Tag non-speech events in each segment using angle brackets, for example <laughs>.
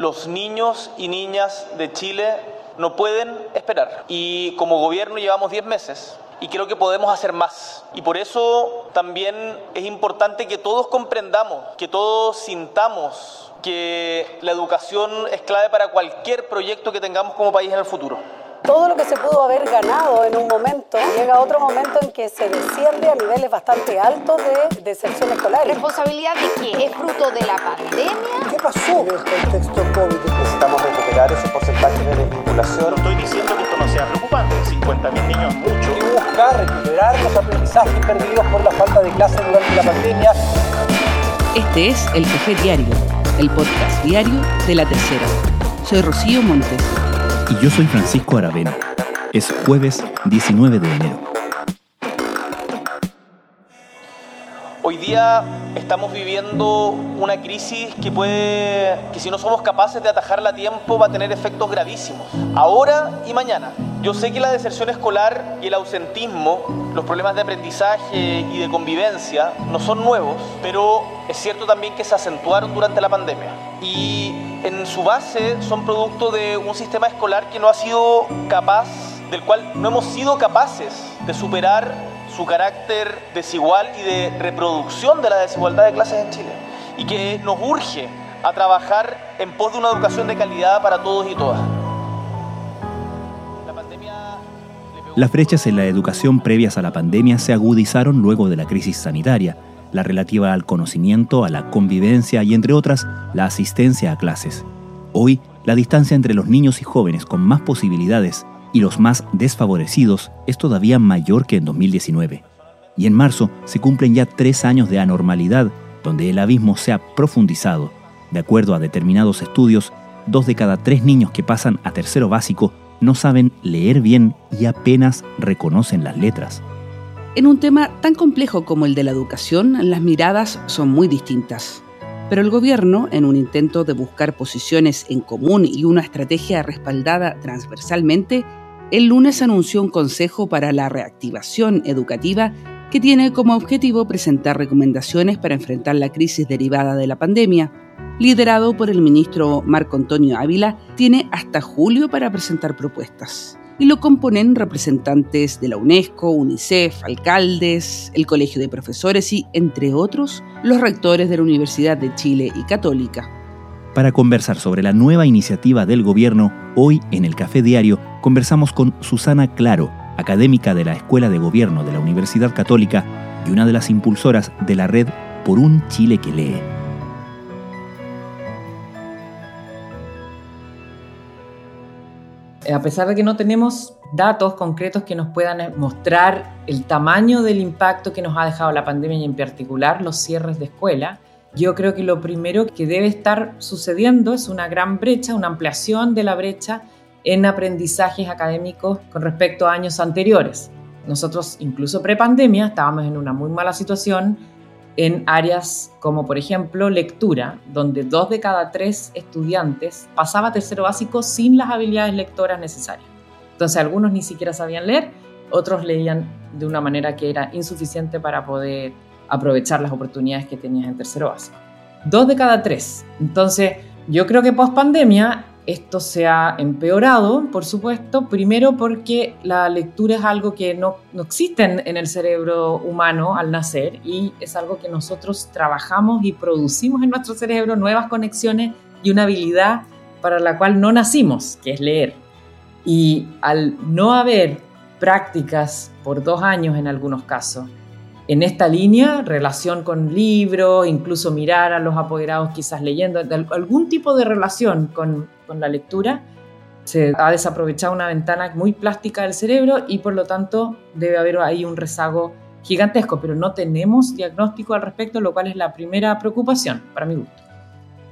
Los niños y niñas de Chile no pueden esperar. Y como gobierno llevamos 10 meses y creo que podemos hacer más. Y por eso también es importante que todos comprendamos, que todos sintamos que la educación es clave para cualquier proyecto que tengamos como país en el futuro todo lo que se pudo haber ganado en un momento, llega otro momento en que se desciende a niveles bastante altos de deserción escolar. ¿Responsabilidad de qué? ¿Es fruto de la pandemia? ¿Qué pasó en el contexto COVID? Necesitamos recuperar ese porcentaje de desvinculación. No estoy diciendo que esto no sea preocupante, 50.000 niños es mucho. Y buscar recuperar los aprendizajes perdidos por la falta de clases durante la pandemia. Este es El Café Diario, el podcast diario de La Tercera. Soy Rocío Montes y yo soy Francisco Aravena. Es jueves 19 de enero. Hoy día estamos viviendo una crisis que puede, que si no somos capaces de atajarla a tiempo va a tener efectos gravísimos, ahora y mañana. Yo sé que la deserción escolar y el ausentismo, los problemas de aprendizaje y de convivencia no son nuevos, pero es cierto también que se acentuaron durante la pandemia. Y en su base son producto de un sistema escolar que no ha sido capaz, del cual no hemos sido capaces de superar su carácter desigual y de reproducción de la desigualdad de clases en Chile. Y que nos urge a trabajar en pos de una educación de calidad para todos y todas. Las brechas en la educación previas a la pandemia se agudizaron luego de la crisis sanitaria, la relativa al conocimiento, a la convivencia y, entre otras, la asistencia a clases. Hoy, la distancia entre los niños y jóvenes con más posibilidades y los más desfavorecidos es todavía mayor que en 2019. Y en marzo se cumplen ya tres años de anormalidad, donde el abismo se ha profundizado. De acuerdo a determinados estudios, dos de cada tres niños que pasan a tercero básico no saben leer bien y apenas reconocen las letras. En un tema tan complejo como el de la educación, las miradas son muy distintas. Pero el gobierno, en un intento de buscar posiciones en común y una estrategia respaldada transversalmente, el lunes anunció un consejo para la reactivación educativa que tiene como objetivo presentar recomendaciones para enfrentar la crisis derivada de la pandemia liderado por el ministro Marco Antonio Ávila, tiene hasta julio para presentar propuestas. Y lo componen representantes de la UNESCO, UNICEF, alcaldes, el Colegio de Profesores y, entre otros, los rectores de la Universidad de Chile y Católica. Para conversar sobre la nueva iniciativa del gobierno, hoy en el Café Diario conversamos con Susana Claro, académica de la Escuela de Gobierno de la Universidad Católica y una de las impulsoras de la red Por un Chile que lee. A pesar de que no tenemos datos concretos que nos puedan mostrar el tamaño del impacto que nos ha dejado la pandemia y en particular los cierres de escuela, yo creo que lo primero que debe estar sucediendo es una gran brecha, una ampliación de la brecha en aprendizajes académicos con respecto a años anteriores. Nosotros, incluso pre-pandemia, estábamos en una muy mala situación en áreas como por ejemplo lectura, donde dos de cada tres estudiantes pasaba tercero básico sin las habilidades lectoras necesarias. Entonces algunos ni siquiera sabían leer, otros leían de una manera que era insuficiente para poder aprovechar las oportunidades que tenías en tercero básico. Dos de cada tres. Entonces yo creo que post pandemia esto se ha empeorado, por supuesto, primero porque la lectura es algo que no, no existe en, el cerebro humano al nacer y es algo que nosotros trabajamos y producimos en nuestro cerebro nuevas conexiones y una habilidad para la cual no nacimos, que es leer. Y al no haber prácticas por dos años en algunos casos, en esta línea, relación con libros, incluso mirar a los apoderados quizás leyendo, algún tipo de relación con, con la lectura, se ha desaprovechado una ventana muy plástica del cerebro y por lo tanto debe haber ahí un rezago gigantesco, pero no tenemos diagnóstico al respecto, lo cual es la primera preocupación para mi gusto.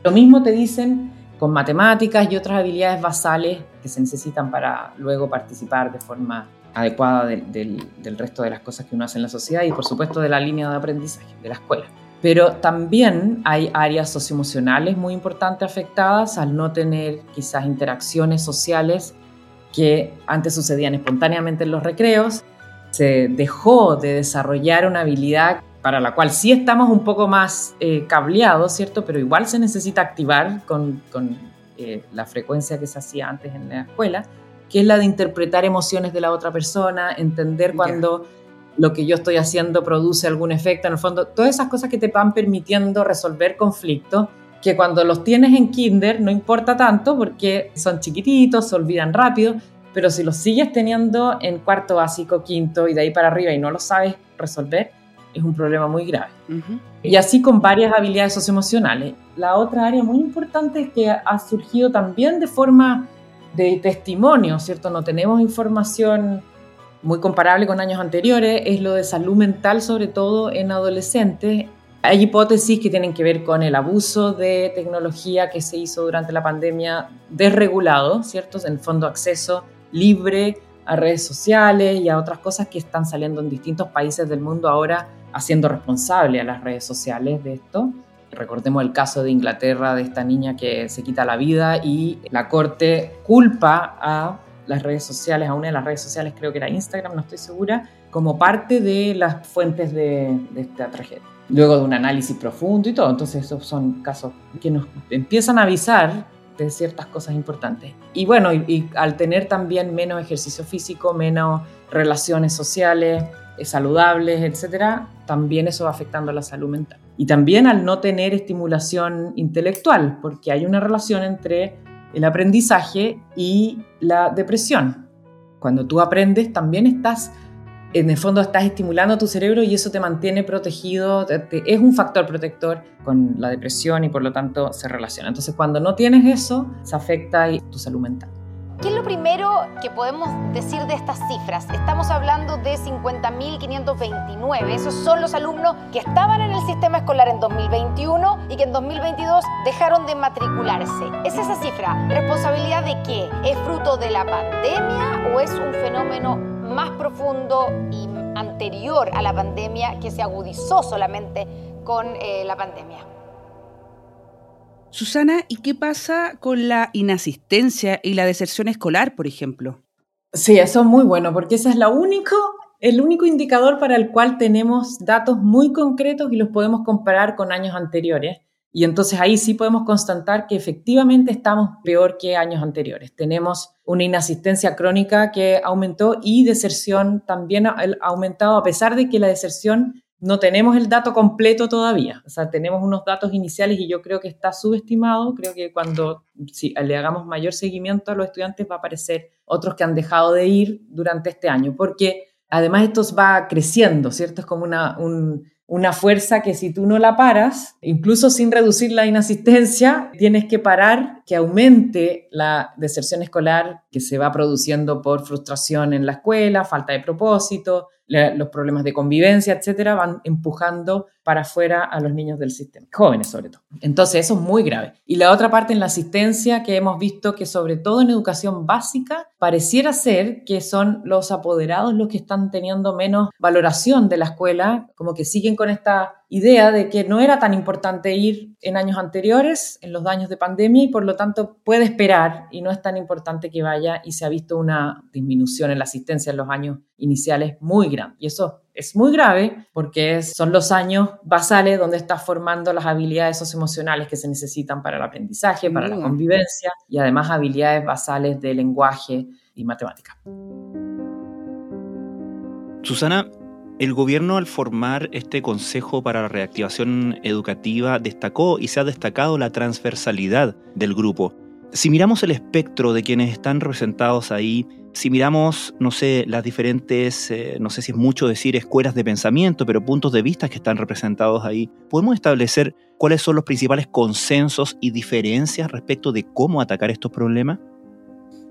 Lo mismo te dicen con matemáticas y otras habilidades basales que se necesitan para luego participar de forma adecuada del, resto de las cosas que uno hace en la sociedad y por supuesto de la línea de aprendizaje de la escuela. Pero también hay áreas socioemocionales muy importantes afectadas al no tener quizás interacciones sociales que antes sucedían espontáneamente en los recreos. Se dejó de desarrollar una habilidad para la cual sí estamos un poco más eh, cableados, ¿cierto? Pero igual se necesita activar con, con eh, la frecuencia que se hacía antes en la escuela, que es la de interpretar emociones de la otra persona, entender cuando lo que yo estoy haciendo produce algún efecto, en el fondo, todas esas cosas que te van permitiendo resolver conflictos, que cuando los tienes en kinder no importa tanto porque son chiquititos, se olvidan rápido, pero si los sigues teniendo en cuarto básico, quinto y de ahí para arriba y no lo sabes resolver, es un problema muy grave. Y así con varias habilidades socioemocionales. La otra área muy importante que ha surgido también de forma de testimonio, ¿cierto? No tenemos información muy comparable con años anteriores, es lo de salud mental, sobre todo en adolescentes. Hay hipótesis que tienen que ver con el abuso de tecnología que se hizo durante la pandemia desregulado, ¿cierto? En fondo acceso libre a redes sociales y a otras cosas que están saliendo en distintos países del mundo ahora haciendo responsable a las redes sociales de esto. Recordemos el caso de Inglaterra, de esta niña que se quita la vida y la corte culpa a las redes sociales, a una de las redes sociales, creo que era Instagram, no estoy segura, como parte de las fuentes de, esta tragedia. Luego de un análisis profundo y todo, entonces esos son casos que nos empiezan a avisar de ciertas cosas importantes. Y bueno, y, al tener también menos ejercicio físico, menos relaciones sociales eh, saludables, etcétera, también eso va afectando a la salud mental. Y también al no tener estimulación intelectual, porque hay una relación entre el aprendizaje y la depresión. Cuando tú aprendes, también estás, en el fondo estás estimulando tu cerebro y eso te mantiene protegido, es un factor protector con la depresión y por lo tanto se relaciona. Entonces cuando no tienes eso, se afecta tu salud mental. ¿Qué es lo primero que podemos decir de estas cifras? Estamos hablando de 50.529. Esos son los alumnos que estaban en el sistema escolar en 2021 y que en 2022 dejaron de matricularse. ¿Es esa cifra responsabilidad de qué? ¿Es fruto de la pandemia o es un fenómeno más profundo y anterior a la pandemia que se agudizó solamente con eh, la pandemia? Susana, ¿y qué pasa con la inasistencia y la deserción escolar, por ejemplo? Sí, eso es muy bueno, porque ese es la único, el único indicador para el cual tenemos datos muy concretos y los podemos comparar con años anteriores. Y entonces ahí sí podemos constatar que efectivamente estamos peor que años anteriores. Tenemos una inasistencia crónica que aumentó y deserción también ha aumentado, a pesar de que la deserción no tenemos el dato completo todavía. O sea, tenemos unos datos iniciales y yo creo que está subestimado. Creo que cuando si le hagamos mayor seguimiento a los estudiantes va a aparecer otros que han dejado de ir durante este año, porque además esto va creciendo, ¿cierto? Es como una, una fuerza que si tú no la paras, incluso sin reducir la inasistencia, tienes que parar que aumente la deserción escolar que se va produciendo por frustración en la escuela, falta de propósito, los problemas de convivencia, etcétera, van empujando para afuera a los niños del sistema, jóvenes sobre todo. Entonces, eso es muy grave. Y la otra parte en la asistencia que hemos visto que sobre todo en educación básica pareciera ser que son los apoderados los que están teniendo menos valoración de la escuela, como que siguen con esta idea de que no era tan importante ir en años anteriores, en los años de pandemia, y por lo tanto puede esperar y no es tan importante que vaya y se ha visto una disminución en la asistencia en los años iniciales muy grande. Y eso es muy grave porque son los años basales donde estás formando las habilidades socioemocionales que se necesitan para el aprendizaje, para la convivencia y además habilidades basales de lenguaje y matemática. Susana, el gobierno al formar este Consejo para la Reactivación Educativa destacó y se ha destacado la transversalidad del grupo. Si miramos el espectro de quienes están representados ahí, si miramos, no sé, las diferentes, eh, no sé si es mucho decir escuelas de pensamiento, pero puntos de vista que están representados ahí, podemos establecer cuáles son los principales consensos y diferencias respecto de cómo atacar estos problemas?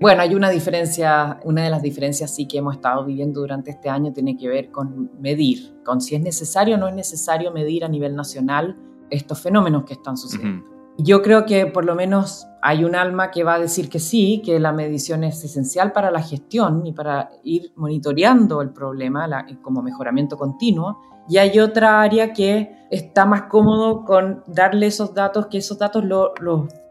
Bueno, hay una diferencia, una de las diferencias sí que hemos estado viviendo durante este año tiene que ver con medir, con si es necesario o no es necesario medir a nivel nacional estos fenómenos que están sucediendo. Yo creo que por lo menos hay un alma que va a decir que sí, que la medición es esencial para la gestión y para ir monitoreando el problema como mejoramiento continuo. Y hay otra área que está más cómodo con darle esos datos, que esos datos los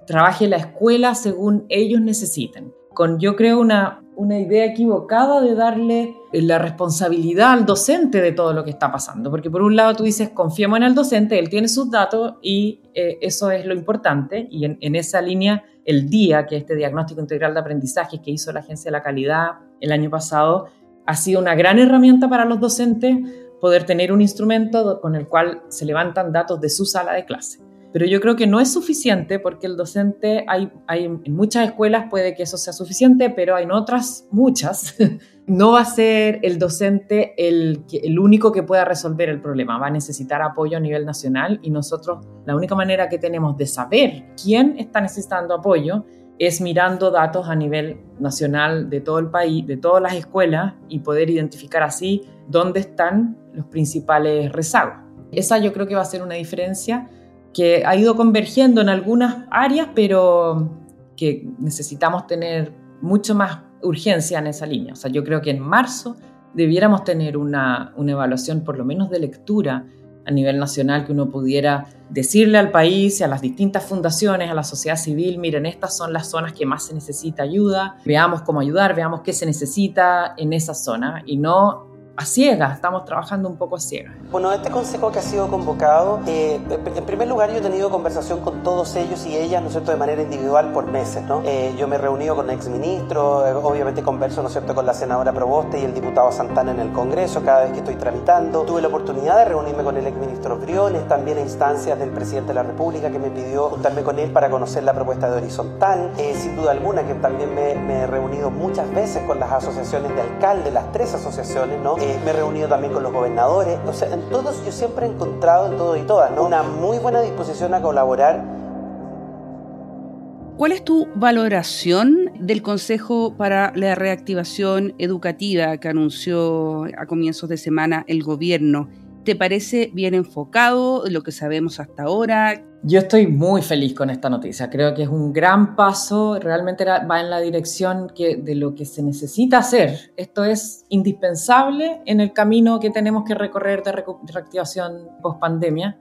trabaje la escuela según ellos necesiten con yo creo una una idea equivocada de darle la responsabilidad al docente de todo lo que está pasando. Porque por un lado tú dices, confiemos en el docente, él tiene sus datos y eh, eso es lo importante. Y en, en, esa línea, el día que este diagnóstico integral de aprendizaje que hizo la Agencia de la Calidad el año pasado, ha sido una gran herramienta para los docentes poder tener un instrumento con el cual se levantan datos de su sala de clase. Pero yo creo que no es suficiente porque el docente, hay, hay, en muchas escuelas puede que eso sea suficiente, pero en otras, muchas, <laughs> no va a ser el docente el, el único que pueda resolver el problema. Va a necesitar apoyo a nivel nacional y nosotros la única manera que tenemos de saber quién está necesitando apoyo es mirando datos a nivel nacional de todo el país, de todas las escuelas y poder identificar así dónde están los principales rezagos. Esa yo creo que va a ser una diferencia que ha ido convergiendo en algunas áreas, pero que necesitamos tener mucho más urgencia en esa línea. O sea, yo creo que en marzo debiéramos tener una, una evaluación por lo menos de lectura a nivel nacional que uno pudiera decirle al país y a las distintas fundaciones, a la sociedad civil, miren, estas son las zonas que más se necesita ayuda, veamos cómo ayudar, veamos qué se necesita en esa zona y no a ciegas, estamos trabajando un poco a ciegas. Bueno, este consejo que ha sido convocado, eh, en primer lugar yo he tenido conversación con todos ellos y ellas, ¿no es cierto?, de manera individual por meses, ¿no? Eh, yo me he reunido con exministros, eh, obviamente converso, ¿no es cierto?, con la senadora Proboste y el diputado Santana en el Congreso cada vez que estoy tramitando. Tuve la oportunidad de reunirme con el exministro Briones, también a instancias del presidente de la República que me pidió juntarme con él para conocer la propuesta de Horizontal. sin duda alguna que también me, me, he reunido muchas veces con las asociaciones de alcaldes, las tres asociaciones, ¿no? Me he reunido también con los gobernadores, o sea, en todos yo siempre he encontrado en todo y todas, ¿no? Una muy buena disposición a colaborar. ¿Cuál es tu valoración del Consejo para la Reactivación Educativa que anunció a comienzos de semana el gobierno? ¿Te parece bien enfocado lo que sabemos hasta ahora? Yo estoy muy feliz con esta noticia. Creo que es un gran paso, realmente va en la dirección de lo que se necesita hacer. Esto es indispensable en el camino que tenemos que recorrer de reactivación post pandemia.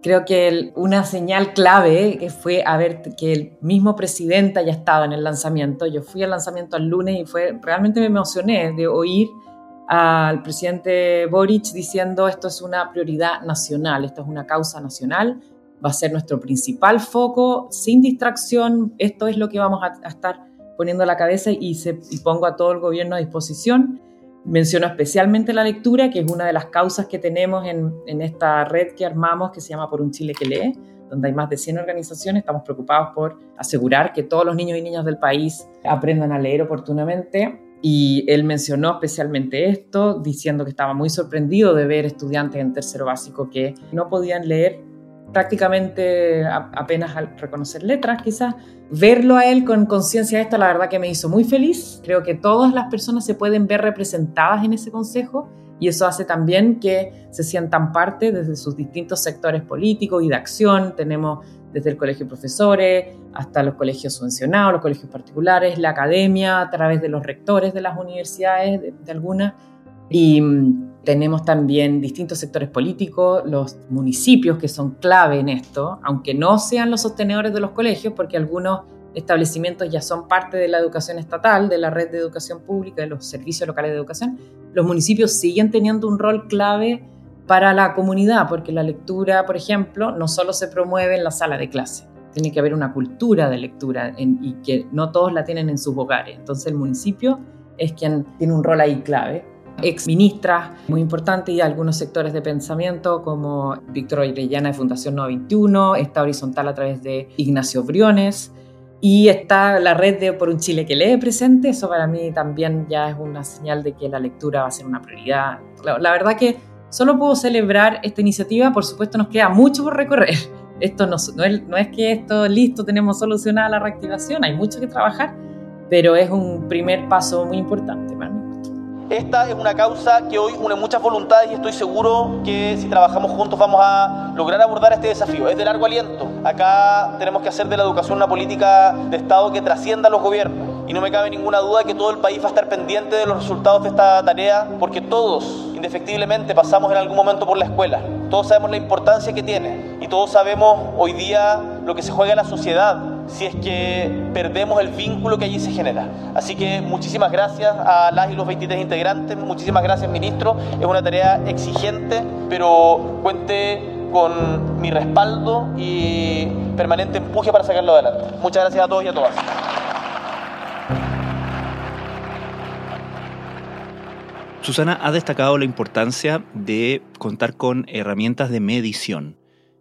Creo que una señal clave que fue a ver que el mismo presidente haya estado en el lanzamiento. Yo fui al lanzamiento el lunes y fue realmente me emocioné de oír al presidente Boric diciendo esto es una prioridad nacional, esto es una causa nacional, va a ser nuestro principal foco, sin distracción, esto es lo que vamos a, estar poniendo a la cabeza y, pongo a todo el gobierno a disposición. Menciono especialmente la lectura, que es una de las causas que tenemos en, en esta red que armamos que se llama Por un Chile que lee, donde hay más de 100 organizaciones. Estamos preocupados por asegurar que todos los niños y niñas del país aprendan a leer oportunamente y él mencionó especialmente esto, diciendo que estaba muy sorprendido de ver estudiantes en tercero básico que no podían leer prácticamente apenas al reconocer letras, quizás. Verlo a él con conciencia de esto, la verdad que me hizo muy feliz. Creo que todas las personas se pueden ver representadas en ese consejo y eso hace también que se sientan parte desde sus distintos sectores políticos y de acción. Tenemos desde el colegio de profesores hasta los colegios subvencionados, los colegios particulares, la academia, a través de los rectores de las universidades, de, de algunas. Y mm, tenemos también distintos sectores políticos, los municipios que son clave en esto, aunque no sean los sostenedores de los colegios, porque algunos establecimientos ya son parte de la educación estatal, de la red de educación pública, de los servicios locales de educación, los municipios siguen teniendo un rol clave para la comunidad, porque la lectura, por ejemplo, no solo se promueve en la sala de clase, tiene que haber una cultura de lectura y que no todos la tienen en sus hogares. Entonces el municipio es quien tiene un rol ahí clave. Ex ministras muy importantes y algunos sectores de pensamiento como Víctor Orellana de Fundación 921, está horizontal a través de Ignacio Briones, y está la red de Por un Chile que lee presente, eso para mí también ya es una señal de que la lectura va a ser una prioridad. La, la verdad que Solo puedo celebrar esta iniciativa, por supuesto nos queda mucho por recorrer. <laughs> Esto no, no, es, no es que esto listo, tenemos solucionada la reactivación, hay mucho que trabajar, pero es un primer paso muy importante mí. Esta es una causa que hoy une muchas voluntades y estoy seguro que si trabajamos juntos vamos a lograr abordar este desafío. Es de largo aliento. Acá tenemos que hacer de la educación una política de Estado que trascienda a los gobiernos. Y no me cabe ninguna duda que todo el país va a estar pendiente de los resultados de esta tarea porque todos indefectiblemente pasamos en algún momento por la escuela. Todos sabemos la importancia que tiene y todos sabemos hoy día lo que se juega en la sociedad si es que perdemos el vínculo que allí se genera. Así que muchísimas gracias a las y los 23 integrantes, muchísimas gracias ministro, es una tarea exigente, pero cuente con mi respaldo y permanente empuje para sacarlo adelante. Muchas gracias a todos y a todas. Susana ha destacado la importancia de contar con herramientas de medición.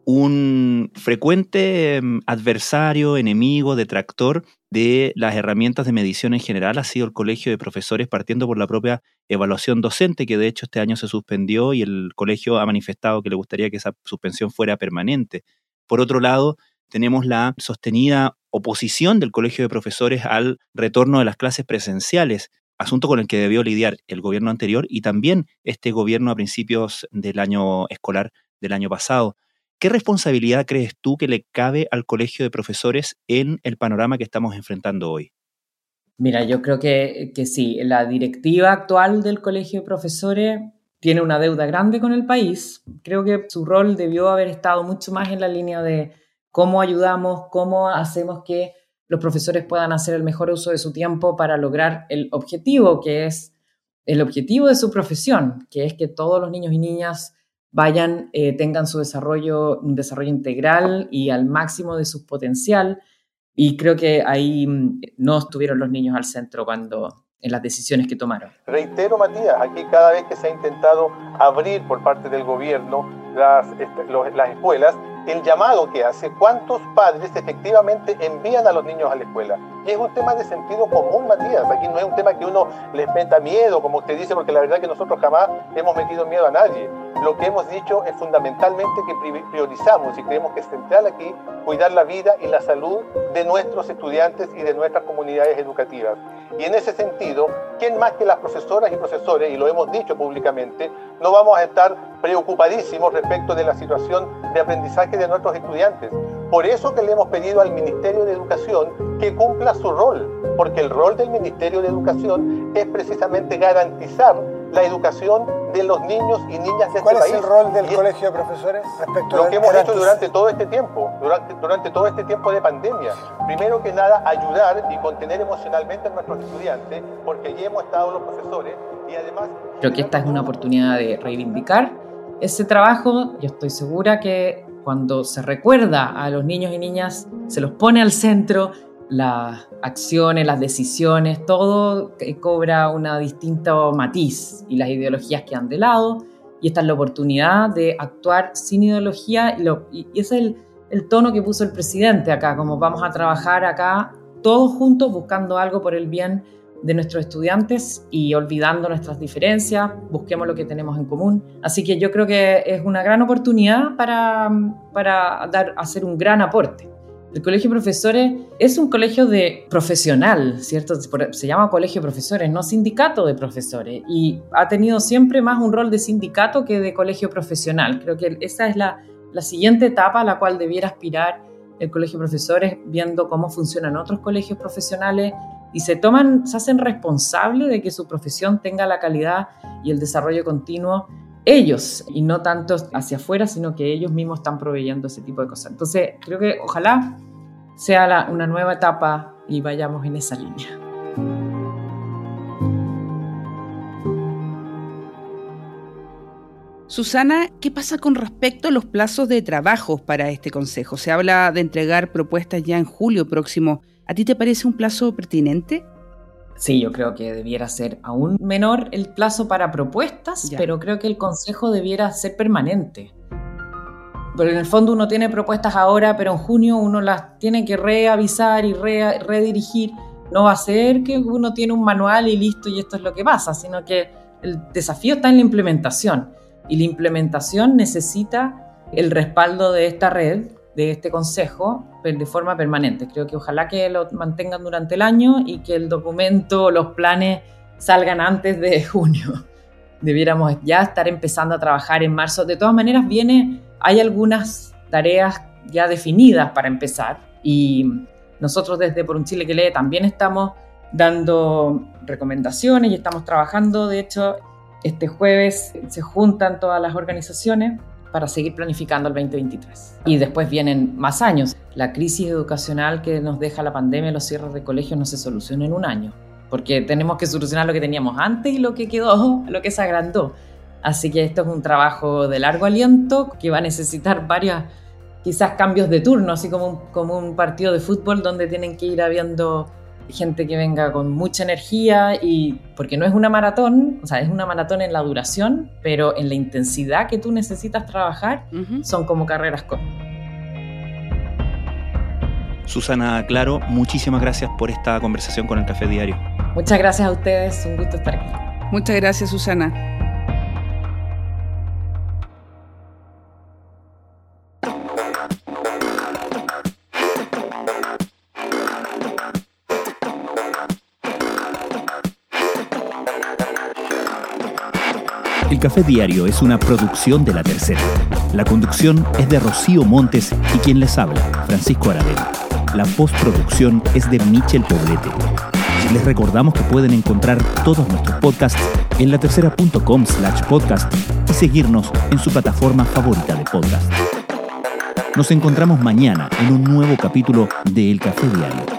Un frecuente em, adversario, enemigo, detractor de las herramientas de medición en general ha sido el Colegio de Profesores, partiendo por la propia evaluación docente, que de hecho este año se suspendió y el colegio ha manifestado que le gustaría que esa suspensión fuera permanente. Por otro lado, tenemos la sostenida oposición del Colegio de Profesores al retorno de las clases presenciales, asunto con el que debió lidiar el gobierno anterior y también este gobierno a principios del año escolar del año pasado. ¿Qué responsabilidad crees tú que le cabe al colegio de profesores en el panorama que estamos enfrentando hoy? Mira, yo creo que, que sí, la directiva actual del colegio de profesores tiene una deuda grande con el país. Creo que su rol debió haber estado mucho más en la línea de cómo ayudamos, cómo hacemos que los profesores puedan hacer el mejor uso de su tiempo para lograr el objetivo, que es el objetivo de su profesión, que es que todos los niños y niñas vayan, eh, tengan su desarrollo, un desarrollo integral y al máximo de su potencial. Y creo que ahí mm, no estuvieron los niños al centro cuando en las decisiones que tomaron. Reitero, Matías, aquí cada vez que se ha intentado abrir por parte del gobierno las, las escuelas, el llamado que hace, cuántos padres efectivamente envían a los niños a la escuela. Y es un tema de sentido común, Matías. Aquí no es un tema que uno les meta miedo, como usted dice, porque la verdad es que nosotros jamás hemos metido miedo a nadie. Lo que hemos dicho es fundamentalmente que priorizamos y creemos que es central aquí cuidar la vida y la salud de nuestros estudiantes y de nuestras comunidades educativas. Y en ese sentido, ¿quién más que las profesoras y profesores, y lo hemos dicho públicamente, no vamos a estar preocupadísimos respecto de la situación de aprendizaje de nuestros estudiantes? Por eso que le hemos pedido al Ministerio de Educación que cumpla su rol, porque el rol del Ministerio de Educación es precisamente garantizar la educación de los niños y niñas de este país. ¿Cuál es el rol del colegio de profesores respecto a Lo que hemos hecho durante todo este tiempo, durante, durante todo este tiempo de pandemia. Primero que nada, ayudar y contener emocionalmente a nuestros estudiantes, porque allí hemos estado los profesores y además... Creo que esta es una oportunidad de reivindicar ese trabajo. Yo estoy segura que cuando se recuerda a los niños y niñas, se los pone al centro, las acciones, las decisiones, todo cobra una distinta matiz y las ideologías quedan de lado y esta es la oportunidad de actuar sin ideología y, ese es el, tono que puso el presidente acá, como vamos a trabajar acá todos juntos buscando algo por el bien de nuestros estudiantes y olvidando nuestras diferencias, busquemos lo que tenemos en común. Así que yo creo que es una gran oportunidad para, para dar, hacer un gran aporte. El Colegio de Profesores es un colegio de profesional, ¿cierto? Se llama Colegio de Profesores, no sindicato de profesores. Y ha tenido siempre más un rol de sindicato que de colegio profesional. Creo que esa es la, la siguiente etapa a la cual debiera aspirar el Colegio de Profesores, viendo cómo funcionan otros colegios profesionales y se toman, se hacen responsables de que su profesión tenga la calidad y el desarrollo continuo ellos y no tanto hacia afuera, sino que ellos mismos están proveyendo ese tipo de cosas. Entonces, creo que ojalá sea una nueva etapa y vayamos en esa línea. Susana, ¿qué pasa con respecto a los plazos de trabajo para este Consejo? Se habla de entregar propuestas ya en julio próximo. ¿A ti te parece un plazo pertinente? Sí, yo creo que debiera ser aún menor el plazo para propuestas, pero creo que el consejo debiera ser permanente. Pero en el fondo uno tiene propuestas ahora, pero en junio uno las tiene que reavisar y redirigir. No va a ser que uno tiene un manual y listo y esto es lo que pasa, sino que el desafío está en la implementación. Y la implementación necesita el respaldo de esta red de este consejo de forma permanente. Creo que ojalá que lo mantengan durante el año y que el documento, los planes salgan antes de <laughs> junio. Debiéramos ya estar empezando a trabajar en marzo. De todas maneras, viene, hay algunas tareas ya definidas para empezar y nosotros desde Por un Chile que lee también estamos dando recomendaciones y estamos trabajando. De hecho, este jueves se juntan todas las organizaciones para seguir planificando el 2023. Y después vienen más años. La crisis educacional que nos deja la pandemia, los cierres de colegios no se soluciona en un año, porque tenemos que solucionar lo que teníamos antes y lo que quedó, <laughs> lo que se agrandó. Así que esto es un trabajo de largo aliento que va a necesitar varios, quizás cambios de turno, así como un, como un partido de fútbol donde tienen que ir habiendo gente que venga con mucha energía y porque no es una maratón, o sea, es una maratón en la duración, pero en la intensidad que tú necesitas trabajar son como carreras cortas. Susana Claro, muchísimas gracias por esta conversación con el Café Diario. Muchas gracias a ustedes, un gusto estar aquí. Muchas gracias, Susana. Café Diario es una producción de La Tercera. La conducción es de Rocío Montes y quien les habla, Francisco Aravena. La postproducción es de Michel Poblete. Les recordamos que pueden encontrar todos nuestros podcasts en latercera.com slash podcast y seguirnos en su plataforma favorita de podcast. Nos encontramos mañana en un nuevo capítulo de El Café Diario